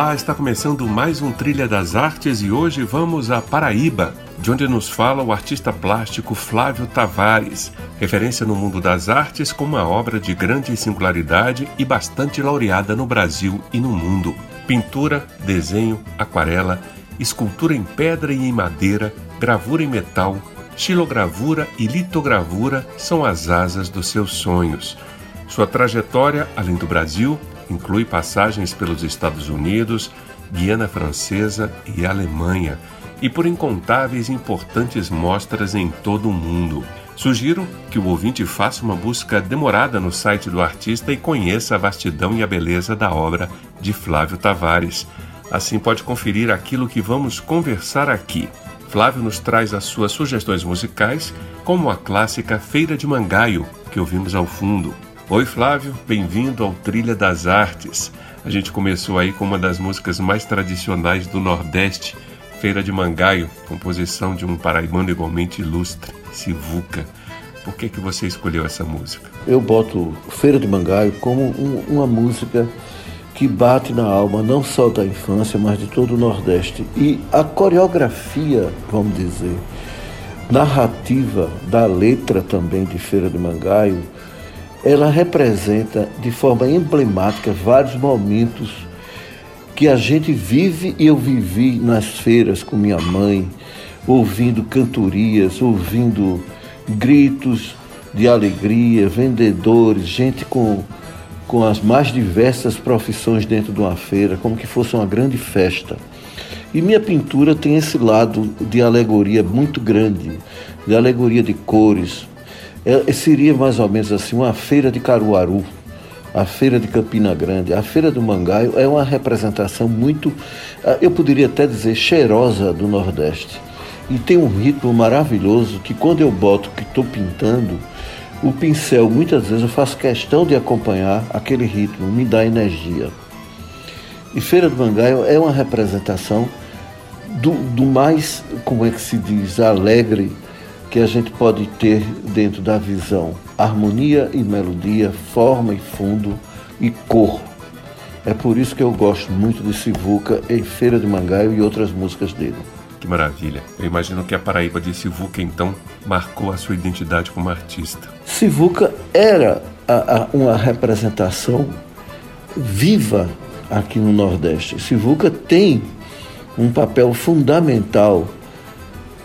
Olá, está começando mais um Trilha das Artes e hoje vamos a Paraíba, de onde nos fala o artista plástico Flávio Tavares, referência no mundo das artes com uma obra de grande singularidade e bastante laureada no Brasil e no mundo. Pintura, desenho, aquarela, escultura em pedra e em madeira, gravura em metal, xilogravura e litogravura são as asas dos seus sonhos. Sua trajetória, além do Brasil, inclui passagens pelos Estados Unidos, Guiana Francesa e Alemanha, e por incontáveis importantes mostras em todo o mundo. Sugiro que o ouvinte faça uma busca demorada no site do artista e conheça a vastidão e a beleza da obra de Flávio Tavares. Assim pode conferir aquilo que vamos conversar aqui. Flávio nos traz as suas sugestões musicais, como a clássica Feira de Mangaio, que ouvimos ao fundo. Oi, Flávio, bem-vindo ao Trilha das Artes. A gente começou aí com uma das músicas mais tradicionais do Nordeste, Feira de Mangaio, composição de um paraibano igualmente ilustre, Sivuca. Por que, que você escolheu essa música? Eu boto Feira de Mangaio como um, uma música que bate na alma não só da infância, mas de todo o Nordeste. E a coreografia, vamos dizer, narrativa da letra também de Feira de Mangaio, ela representa de forma emblemática vários momentos que a gente vive e eu vivi nas feiras com minha mãe, ouvindo cantorias, ouvindo gritos de alegria, vendedores, gente com, com as mais diversas profissões dentro de uma feira, como que fosse uma grande festa. E minha pintura tem esse lado de alegoria muito grande, de alegoria de cores, é, seria mais ou menos assim uma feira de Caruaru, a feira de Campina Grande, a feira do Mangaio é uma representação muito, ah, eu poderia até dizer, cheirosa do Nordeste. E tem um ritmo maravilhoso que quando eu boto que estou pintando, o pincel muitas vezes eu faço questão de acompanhar aquele ritmo, me dá energia. E Feira do Mangaio é uma representação do, do mais, como é que se diz, alegre que a gente pode ter dentro da visão harmonia e melodia, forma e fundo e cor. É por isso que eu gosto muito de Sivuca em Feira de Mangaio e outras músicas dele. Que maravilha. Eu imagino que a Paraíba de Sivuca, então, marcou a sua identidade como artista. Sivuca era a, a, uma representação viva aqui no Nordeste. Sivuca tem um papel fundamental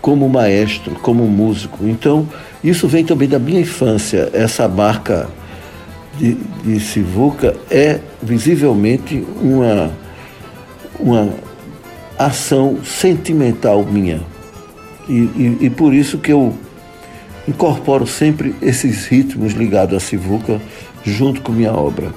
como maestro, como músico. Então, isso vem também da minha infância. Essa marca de, de Sivuca é visivelmente uma, uma ação sentimental minha. E, e, e, por isso que eu incorporo sempre esses ritmos ligados a Sivuca junto com minha obra.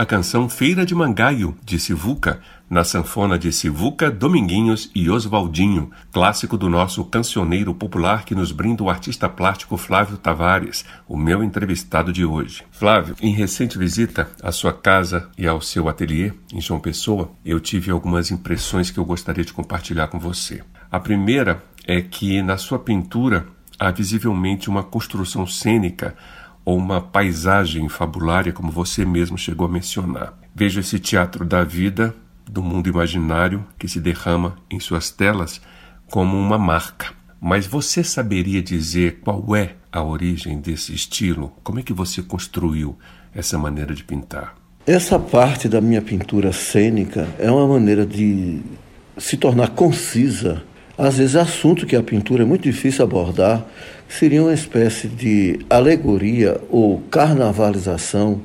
A canção Feira de Mangaio, de Sivuca, na sanfona de Sivuca, Dominguinhos e Oswaldinho, clássico do nosso cancioneiro popular que nos brinda o artista plástico Flávio Tavares, o meu entrevistado de hoje. Flávio, em recente visita à sua casa e ao seu ateliê em João Pessoa, eu tive algumas impressões que eu gostaria de compartilhar com você. A primeira é que na sua pintura há visivelmente uma construção cênica ou uma paisagem fabulária, como você mesmo chegou a mencionar. Vejo esse teatro da vida, do mundo imaginário, que se derrama em suas telas, como uma marca. Mas você saberia dizer qual é a origem desse estilo? Como é que você construiu essa maneira de pintar? Essa parte da minha pintura cênica é uma maneira de se tornar concisa. Às vezes, assunto que a pintura é muito difícil abordar seria uma espécie de alegoria ou carnavalização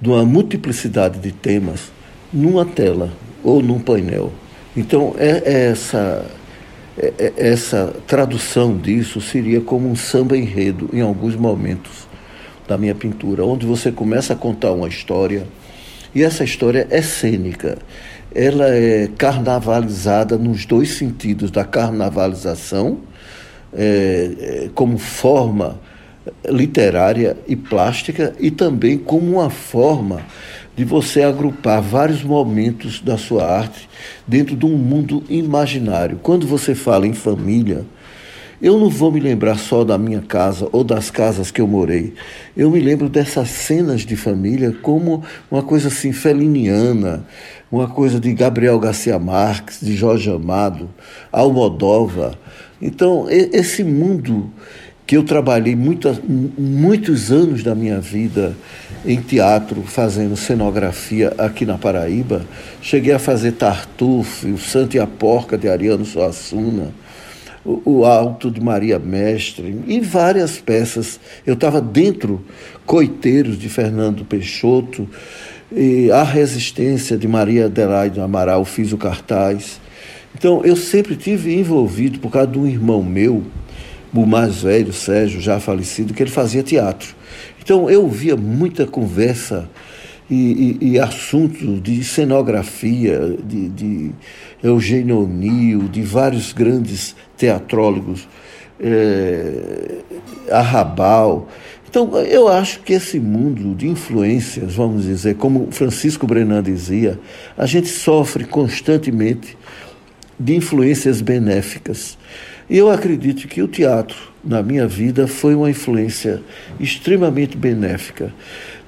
de uma multiplicidade de temas numa tela ou num painel. Então, é, é essa, é, é, essa tradução disso seria como um samba enredo em alguns momentos da minha pintura, onde você começa a contar uma história e essa história é cênica. Ela é carnavalizada nos dois sentidos da carnavalização, é, é como forma literária e plástica, e também como uma forma de você agrupar vários momentos da sua arte dentro de um mundo imaginário. Quando você fala em família, eu não vou me lembrar só da minha casa ou das casas que eu morei. Eu me lembro dessas cenas de família como uma coisa assim feliniana, uma coisa de Gabriel Garcia Marques, de Jorge Amado, Almodova. Então, esse mundo que eu trabalhei muitos anos da minha vida em teatro, fazendo cenografia aqui na Paraíba. Cheguei a fazer Tartufo, o Santo e a Porca de Ariano Suassuna, o, o Alto de Maria Mestre e várias peças. Eu estava dentro, Coiteiros de Fernando Peixoto, e A Resistência de Maria Adelaide Amaral, fiz o cartaz. Então, eu sempre tive envolvido por causa de um irmão meu, o mais velho, Sérgio, já falecido, que ele fazia teatro. Então eu ouvia muita conversa e, e, e assuntos de cenografia, de, de Eugênio O'Neill, de vários grandes teatrólogos, é, Arrabal. Então, eu acho que esse mundo de influências, vamos dizer, como Francisco Brenan dizia, a gente sofre constantemente de influências benéficas. E eu acredito que o teatro, na minha vida, foi uma influência extremamente benéfica,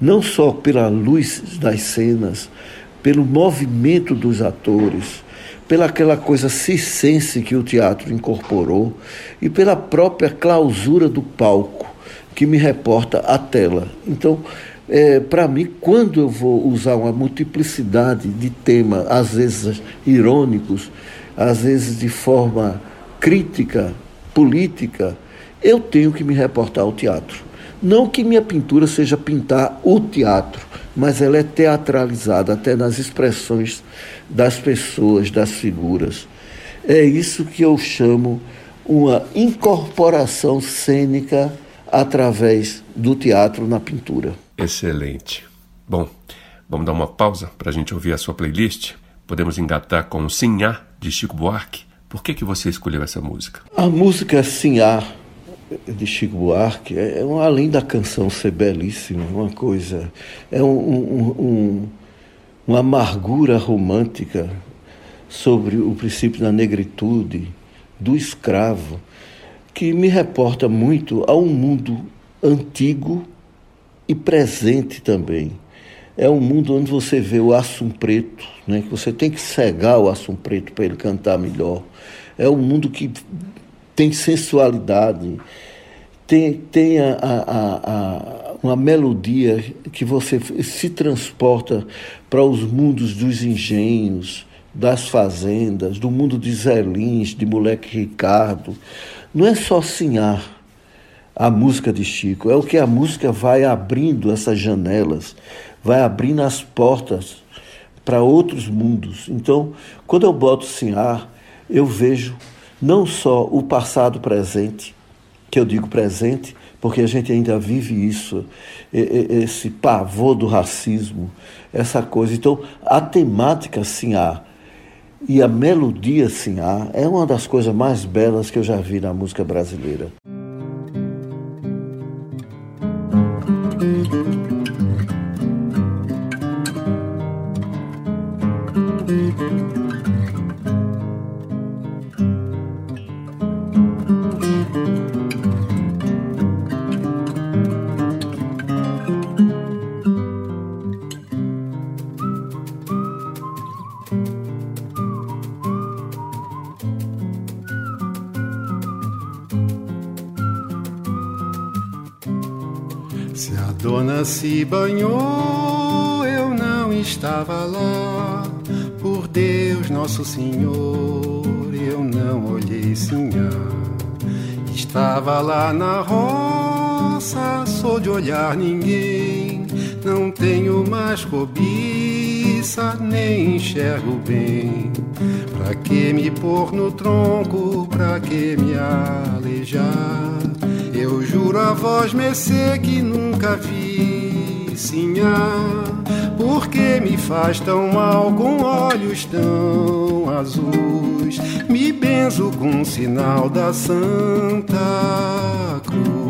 não só pela luz das cenas, pelo movimento dos atores, pela aquela coisa circense que o teatro incorporou e pela própria clausura do palco que me reporta a tela. Então, é, para mim, quando eu vou usar uma multiplicidade de temas, às vezes irônicos, às vezes de forma crítica política, eu tenho que me reportar ao teatro. Não que minha pintura seja pintar o teatro, mas ela é teatralizada até nas expressões das pessoas, das figuras. É isso que eu chamo uma incorporação cênica através do teatro na pintura. Excelente. Bom, vamos dar uma pausa para a gente ouvir a sua playlist. Podemos engatar com Sinhá, de Chico Buarque, por que, que você escolheu essa música? A música Sinhá, de Chico Buarque, é, um, além da canção ser belíssima, uma coisa. É um, um, uma amargura romântica sobre o princípio da negritude, do escravo, que me reporta muito a um mundo antigo e presente também. É um mundo onde você vê o assum preto, né? que você tem que cegar o assum preto para ele cantar melhor é um mundo que tem sensualidade, tem, tem a, a, a, uma melodia que você se transporta para os mundos dos engenhos, das fazendas, do mundo de Zé Lins, de Moleque Ricardo. Não é só sinhar a música de Chico, é o que a música vai abrindo essas janelas, vai abrindo as portas para outros mundos. Então, quando eu boto sinhar, eu vejo não só o passado presente, que eu digo presente, porque a gente ainda vive isso, esse pavor do racismo, essa coisa. Então, a temática sim há, e a melodia sim há, é uma das coisas mais belas que eu já vi na música brasileira. Estava lá na roça, sou de olhar ninguém. Não tenho mais cobiça, nem enxergo bem. Pra que me pôr no tronco, pra que me aleijar? Eu juro a voz mercê que nunca vi sinhá. Por que me faz tão mal com olhos tão azuis? Me benzo com um sinal da Santa Cruz.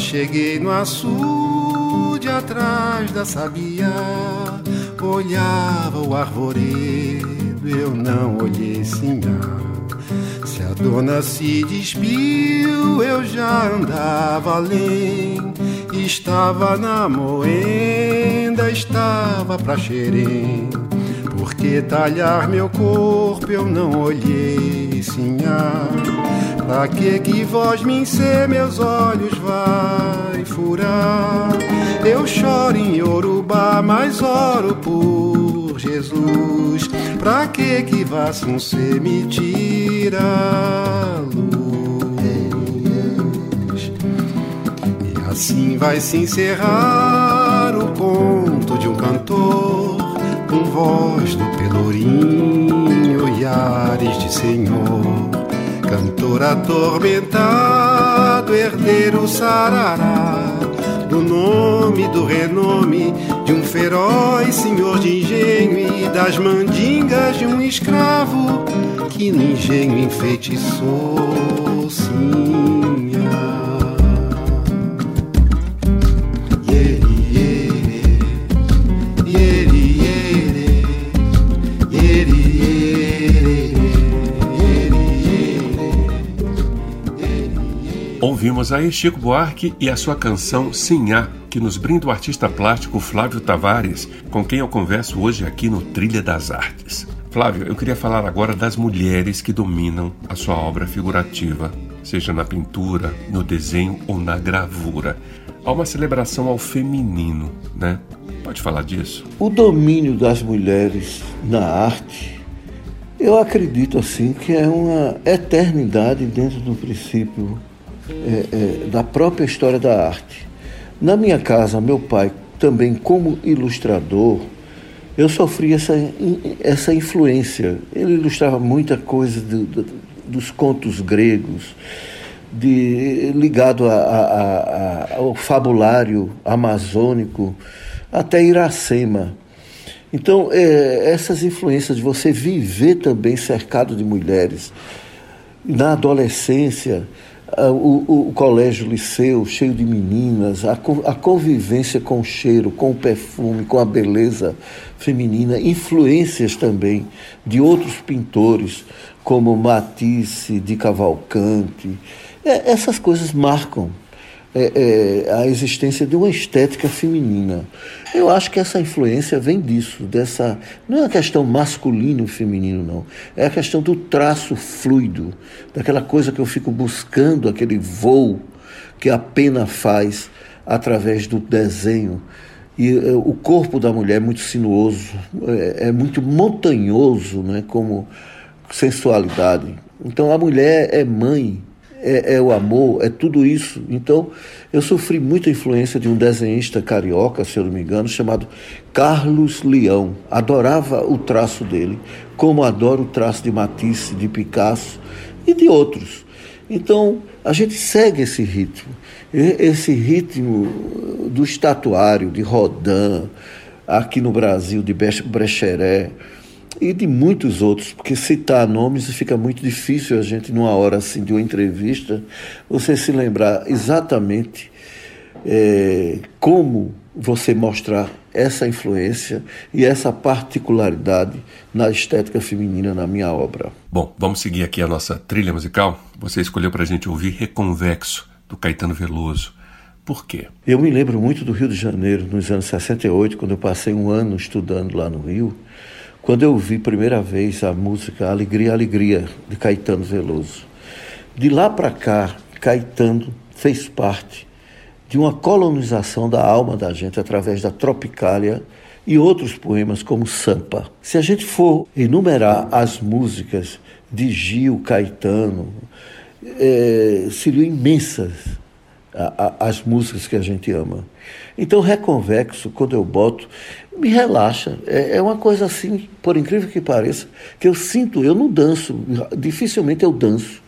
Cheguei no açude atrás da sabia, olhava o arvoredo, eu não olhei sinhá. Se a dona se despiu, eu já andava além. Estava na moenda, estava pra xerém. Por que talhar meu corpo, eu não olhei sinhá. Pra que que voz me encer meus olhos vai furar? Eu choro em Yorubá, mas oro por Jesus. Pra que que um ser me tira luz? E assim vai se encerrar o conto de um cantor com voz do pelourinho e ares de senhor Cantor atormentado, herdeiro sarará do nome, do renome de um feroz senhor de engenho e das mandingas de um escravo que no engenho enfeitiçou, sim. Ouvimos aí Chico Buarque e a sua canção Sinhá, que nos brinda o artista plástico Flávio Tavares, com quem eu converso hoje aqui no Trilha das Artes. Flávio, eu queria falar agora das mulheres que dominam a sua obra figurativa, seja na pintura, no desenho ou na gravura. Há uma celebração ao feminino, né? Pode falar disso? O domínio das mulheres na arte, eu acredito assim que é uma eternidade dentro do princípio é, é, da própria história da arte. Na minha casa, meu pai, também como ilustrador, eu sofri essa, essa influência. Ele ilustrava muita coisa do, do, dos contos gregos, de, ligado a, a, a, ao fabulário amazônico, até Iracema. Então, é, essas influências de você viver também cercado de mulheres, na adolescência, ah, o, o, colégio liceu cheio de meninas, a, a convivência com o cheiro, com o perfume, com a beleza feminina, influências também de outros pintores, como Matisse, de Cavalcante. É, essas coisas marcam é, é, a existência de uma estética feminina. Eu acho que essa influência vem disso, dessa. Não é uma questão masculino e feminino, não. É a questão do traço fluido, daquela coisa que eu fico buscando, aquele voo que a pena faz através do desenho. E é, o corpo da mulher é muito sinuoso, é, é muito montanhoso, né, como sensualidade. Então a mulher é mãe é, é, o amor, é tudo isso. Então, eu sofri muita influência de um desenhista carioca, se eu não me engano, chamado Carlos Leão. Adorava o traço dele, como adoro o traço de Matisse, de Picasso e de outros. Então, a gente segue esse ritmo. Esse ritmo do estatuário, de Rodin, aqui no Brasil, de Brecheret e de muitos outros, porque citar nomes fica muito difícil a gente, numa hora assim de uma entrevista, você se lembrar exatamente é, como você mostrar essa influência e essa particularidade na estética feminina na minha obra. Bom, vamos seguir aqui a nossa trilha musical. Você escolheu para a gente ouvir Reconvexo, do Caetano Veloso. Por quê? Eu me lembro muito do Rio de Janeiro, nos anos 68, quando eu passei um ano estudando lá no Rio, quando eu ouvi primeira vez a música Alegria, Alegria, de Caetano Veloso. De lá para cá, Caetano fez parte de uma colonização da alma da gente através da Tropicália e outros poemas como Sampa. Se a gente for enumerar as músicas de Gil, Caetano, é, seriam imensas a, a, as músicas que a gente ama. Então, Reconvexo, quando eu boto, me relaxa. É, é uma coisa assim, por incrível que pareça, que eu sinto, eu não danço, dificilmente eu danço.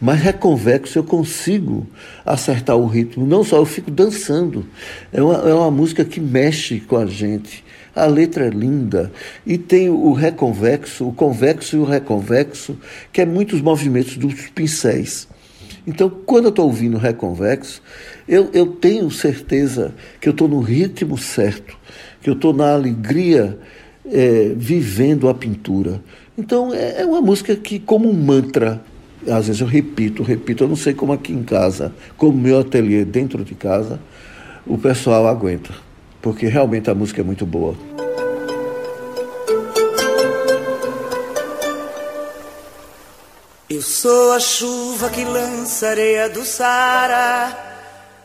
Mas reconvexo eu consigo acertar o ritmo. Não só, eu fico dançando. É uma, é uma música que mexe com a gente. A letra é linda. E tem o reconvexo, o convexo e o reconvexo, que é muitos movimentos dos pincéis. Então, quando eu estou ouvindo reconvexo, eu, eu tenho certeza que eu estou no ritmo certo, que eu estou na alegria é, vivendo a pintura. Então, é, é uma música que, como um mantra, às vezes eu repito, repito, eu não sei como aqui em casa, como meu ateliê dentro de casa, o pessoal aguenta, porque realmente a música é muito boa. Eu sou a chuva que lança areia do Sara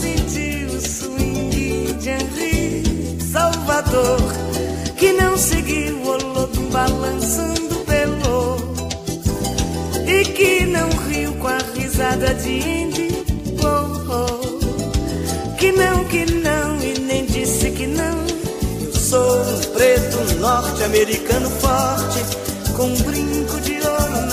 Sentiu o swing de Henri Salvador que não seguiu o lodo balançando pelo e que não riu com a risada de Indy oh, oh. que não, que não e nem disse que não eu sou um preto norte-americano forte com um brinco de ouro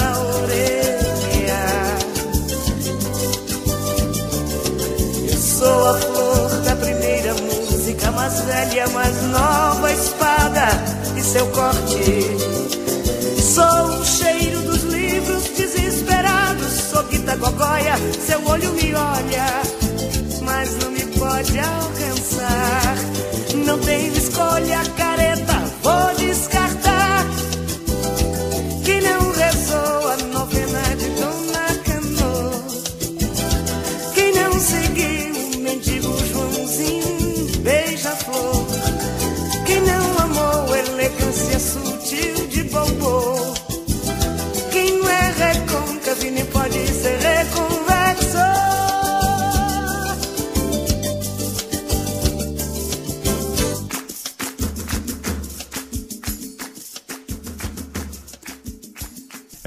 sou a flor da primeira música mais velha, mais nova e seu corte. Sou o cheiro dos livros desesperados, sou guita gogóia, seu olho me olha, mas não me pode alcançar.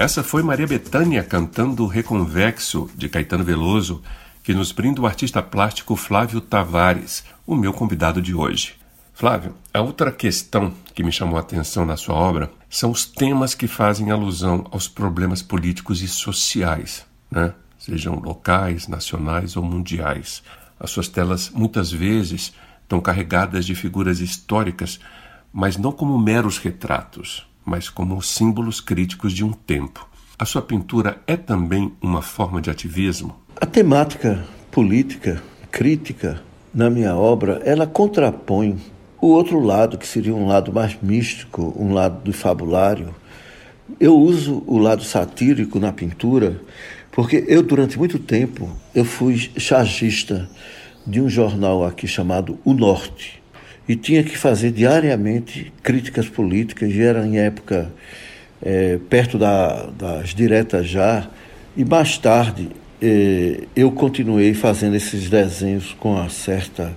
Essa foi Maria Bethânia cantando Reconvexo, de Caetano Veloso, que nos brinda o artista plástico Flávio Tavares, o meu convidado de hoje. Flávio, a outra questão que me chamou a atenção na sua obra são os temas que fazem alusão aos problemas políticos e sociais, né? sejam locais, nacionais ou mundiais. As suas telas muitas vezes estão carregadas de figuras históricas, mas não como meros retratos, mas como símbolos críticos de um tempo. A sua pintura é também uma forma de ativismo? A temática política, crítica, na minha obra, ela contrapõe o outro lado, que seria um lado mais místico, um lado do fabulário, eu uso o lado satírico na pintura, porque eu durante muito tempo eu fui chargista de um jornal aqui chamado O Norte e tinha que fazer diariamente críticas políticas e era em época é, perto da, das diretas já e mais tarde é, eu continuei fazendo esses desenhos com uma certa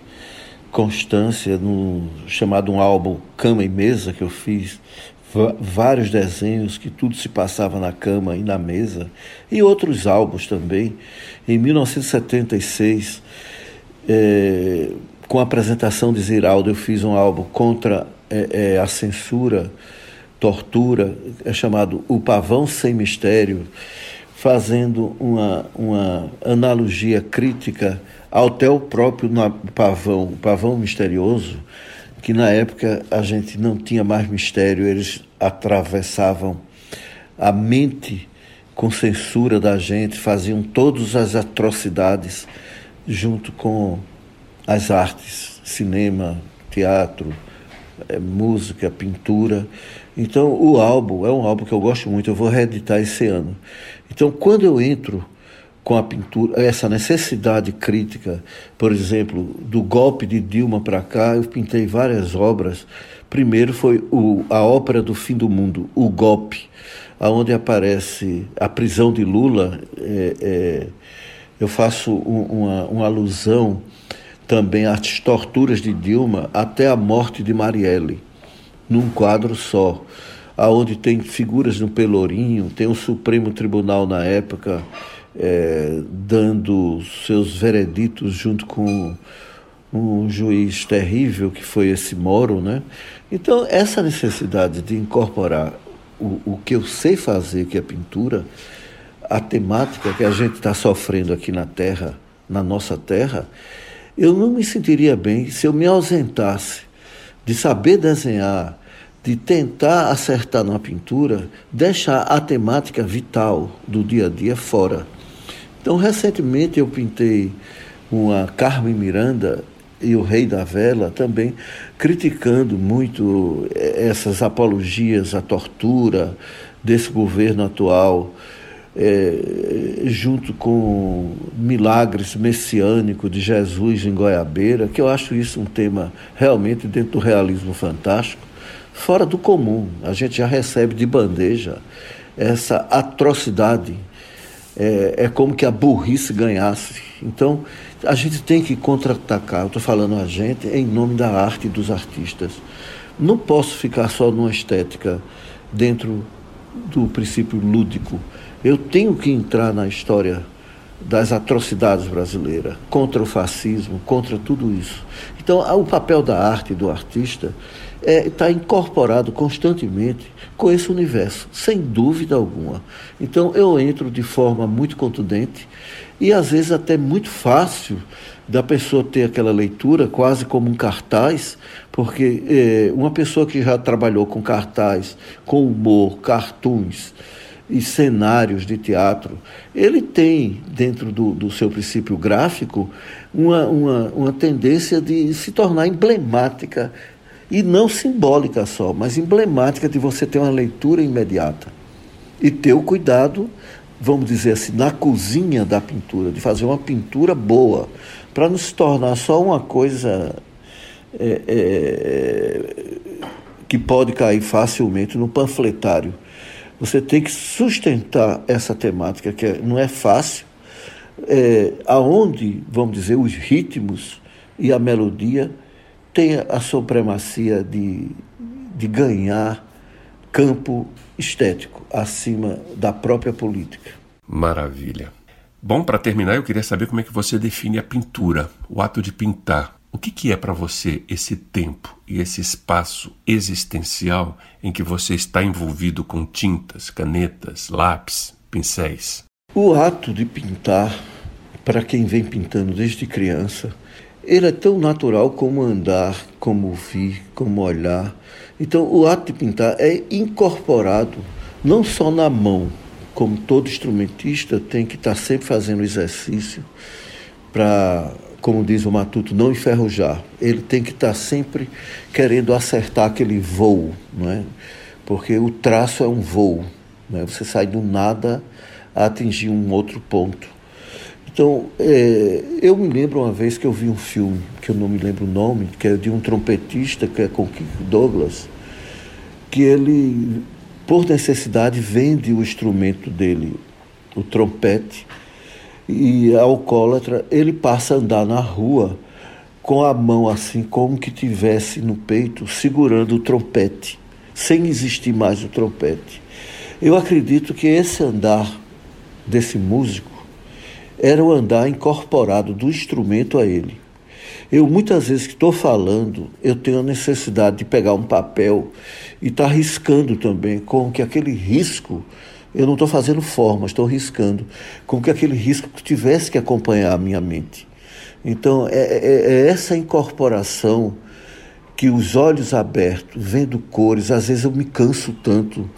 constância no chamado um álbum Cama e Mesa que eu fiz vários desenhos que tudo se passava na cama e na mesa e outros álbuns também. Em 1976 É, com a apresentação de Ziraldo, eu fiz um álbum contra é, é, a censura, tortura, é chamado O Pavão Sem Mistério, fazendo uma, uma analogia crítica até o próprio pavão, pavão misterioso, que na época a gente não tinha mais mistério, eles atravessavam a mente com censura da gente, faziam todas as atrocidades junto com as artes, cinema, teatro, é, música, pintura. Então, o álbum é um álbum que eu gosto muito, eu vou reeditar esse ano. Então, quando eu entro com a pintura, essa necessidade crítica, por exemplo, do golpe de Dilma para cá, eu pintei várias obras. Primeiro foi o, a ópera do fim do mundo, O Golpe, aonde aparece a prisão de Lula. É, é, eu faço um, uma, uma alusão também às torturas de Dilma até a morte de Marielle, num quadro só, aonde tem figuras no Pelourinho, tem o Supremo Tribunal na época é, dando seus vereditos junto com um juiz terrível que foi esse Moro, né? Então essa necessidade de incorporar o, o que eu sei fazer, que é pintura, a temática que a gente está sofrendo aqui na Terra, na nossa Terra, eu não me sentiria bem se eu me ausentasse de saber desenhar, de tentar acertar na pintura, deixar a temática vital do dia a dia fora. Então, recentemente eu pintei uma Carmen Miranda e o Rei da Vela também criticando muito essas apologias à tortura desse governo atual é, junto com milagres messiânicos de Jesus em Goiabeira, que eu acho isso um tema realmente dentro do realismo fantástico, fora do comum. A gente já recebe de bandeja essa atrocidade. É, é como que a burrice ganhasse. Então, a gente tem que contra-atacar. Eu estou falando a gente em nome da arte e dos artistas. Não posso ficar só numa estética dentro do princípio lúdico eu tenho que entrar na história das atrocidades brasileiras, contra o fascismo, contra tudo isso. Então, o papel da arte e do artista está é, tá incorporado constantemente com esse universo, sem dúvida alguma. Então, eu entro de forma muito contundente e, às vezes, até muito fácil da pessoa ter aquela leitura quase como um cartaz, porque é, uma pessoa que já trabalhou com cartaz, com humor, cartoons, e cenários de teatro, ele tem, dentro do, do seu princípio gráfico, uma, uma, uma tendência de se tornar emblemática, e não simbólica só, mas emblemática de você ter uma leitura imediata. E ter o cuidado, vamos dizer assim, na cozinha da pintura, de fazer uma pintura boa, para não se tornar só uma coisa é, é, que pode cair facilmente no panfletário você tem que sustentar essa temática, que é, não é fácil, é, aonde, vamos dizer, os ritmos e a melodia têm a supremacia de, de ganhar campo estético acima da própria política. Maravilha. Bom, para terminar, eu queria saber como é que você define a pintura, o ato de pintar. O que, que é para você esse tempo e esse espaço existencial em que você está envolvido com tintas, canetas, lápis, pincéis? O ato de pintar, para quem vem pintando desde criança, ele é tão natural como andar, como ouvir, como olhar. Então, o ato de pintar é incorporado não só na mão, como todo instrumentista tem que estar sempre fazendo exercício para como diz o Matuto, não enferrujar. Ele tem que estar sempre querendo acertar aquele voo, não é? porque o traço é um voo. Né? Você sai do nada a atingir um outro ponto. Então, é, eu me lembro uma vez que eu vi um filme, que eu não me lembro o nome, que é de um trompetista, que é com Kirk Douglas, que ele, por necessidade, vende o instrumento dele, o trompete, e alcoólatra, ele passa a andar na rua com a mão assim, como que tivesse no peito, segurando o trompete, sem existir mais o trompete. Eu acredito que esse andar desse músico era o andar incorporado do instrumento a ele. Eu muitas vezes que estou falando, eu tenho a necessidade de pegar um papel e estar tá riscando também, com que aquele risco, eu não estou fazendo forma, estou riscando, com que aquele risco tivesse que acompanhar a minha mente. Então, é, é, é essa incorporação que os olhos abertos, vendo cores, às vezes eu me canso tanto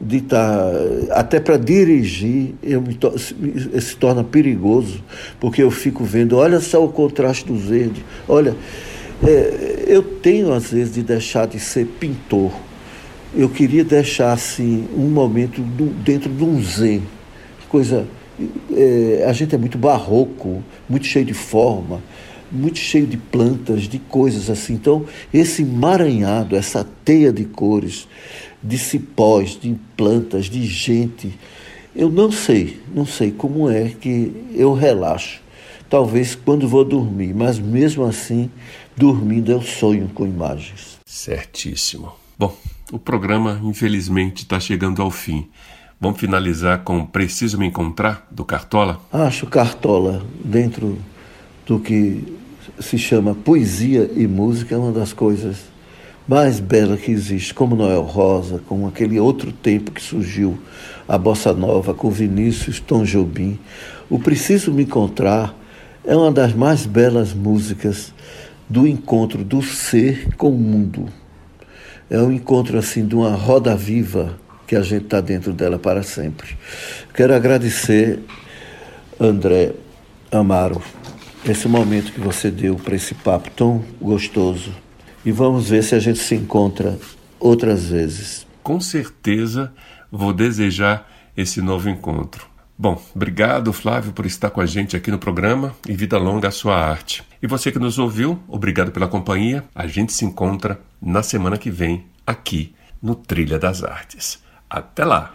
de estar. Tá, até para dirigir, eu me to, se, se torna perigoso, porque eu fico vendo, olha só o contraste dos verdes, olha. É, eu tenho às vezes de deixar de ser pintor. Eu queria deixar assim um momento do, dentro de um zen, coisa. É, a gente é muito barroco, muito cheio de forma muito cheio de plantas, de coisas assim. Então, esse emaranhado, essa teia de cores, de cipós, de plantas, de gente, eu não sei, não sei como é que eu relaxo. Talvez quando vou dormir, mas mesmo assim, dormindo eu sonho com imagens. Certíssimo. O programa infelizmente está chegando ao fim. Vamos finalizar com Preciso Me Encontrar, do Cartola? Acho Cartola, dentro do que se chama Poesia e Música, é uma das coisas mais belas que existe, como Noel Rosa, como aquele outro tempo que surgiu, a Bossa Nova, com Vinícius Tom Jobim. O Preciso Me Encontrar é uma das mais belas músicas do encontro do ser com o mundo. É um encontro assim de uma roda viva que a gente está dentro dela para sempre. Quero agradecer, André Amaro, esse momento que você deu para esse papo tão gostoso. E vamos ver se a gente se encontra outras vezes. Com certeza vou desejar esse novo encontro. Bom, obrigado Flávio por estar com a gente aqui no programa e vida longa à sua arte. E você que nos ouviu, obrigado pela companhia. A gente se encontra na semana que vem aqui no Trilha das Artes. Até lá!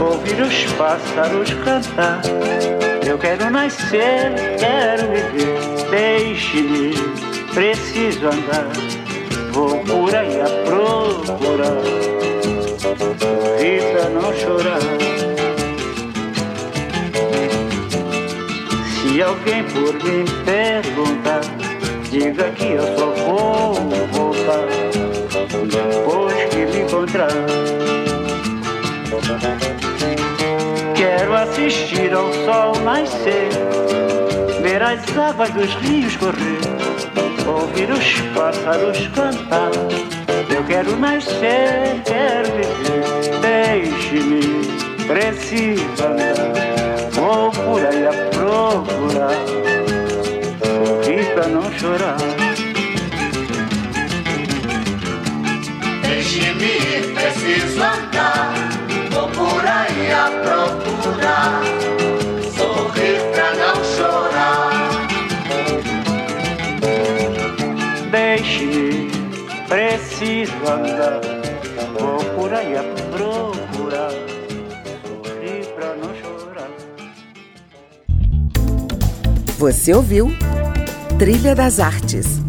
ouvir os pássaros cantar. Eu quero nascer, quero viver, deixe-me, preciso andar. Vou por aí a procurar, vida não chorar. Se alguém por mim perguntar, diga que eu só vou voltar depois que me encontrar. Assistir ao sol nascer, ver as águas dos rios correr, ouvir os pássaros cantar. Eu quero nascer, quero viver, deixe-me, preciso andar. Vou por aí a procurar, sorrir pra não chorar. Deixe-me, preciso andar por aí a procurar, sorrir pra não chorar. Deixe-me, preciso andar, vou por aí a procurar, sorrir pra não chorar. Você ouviu Trilha das Artes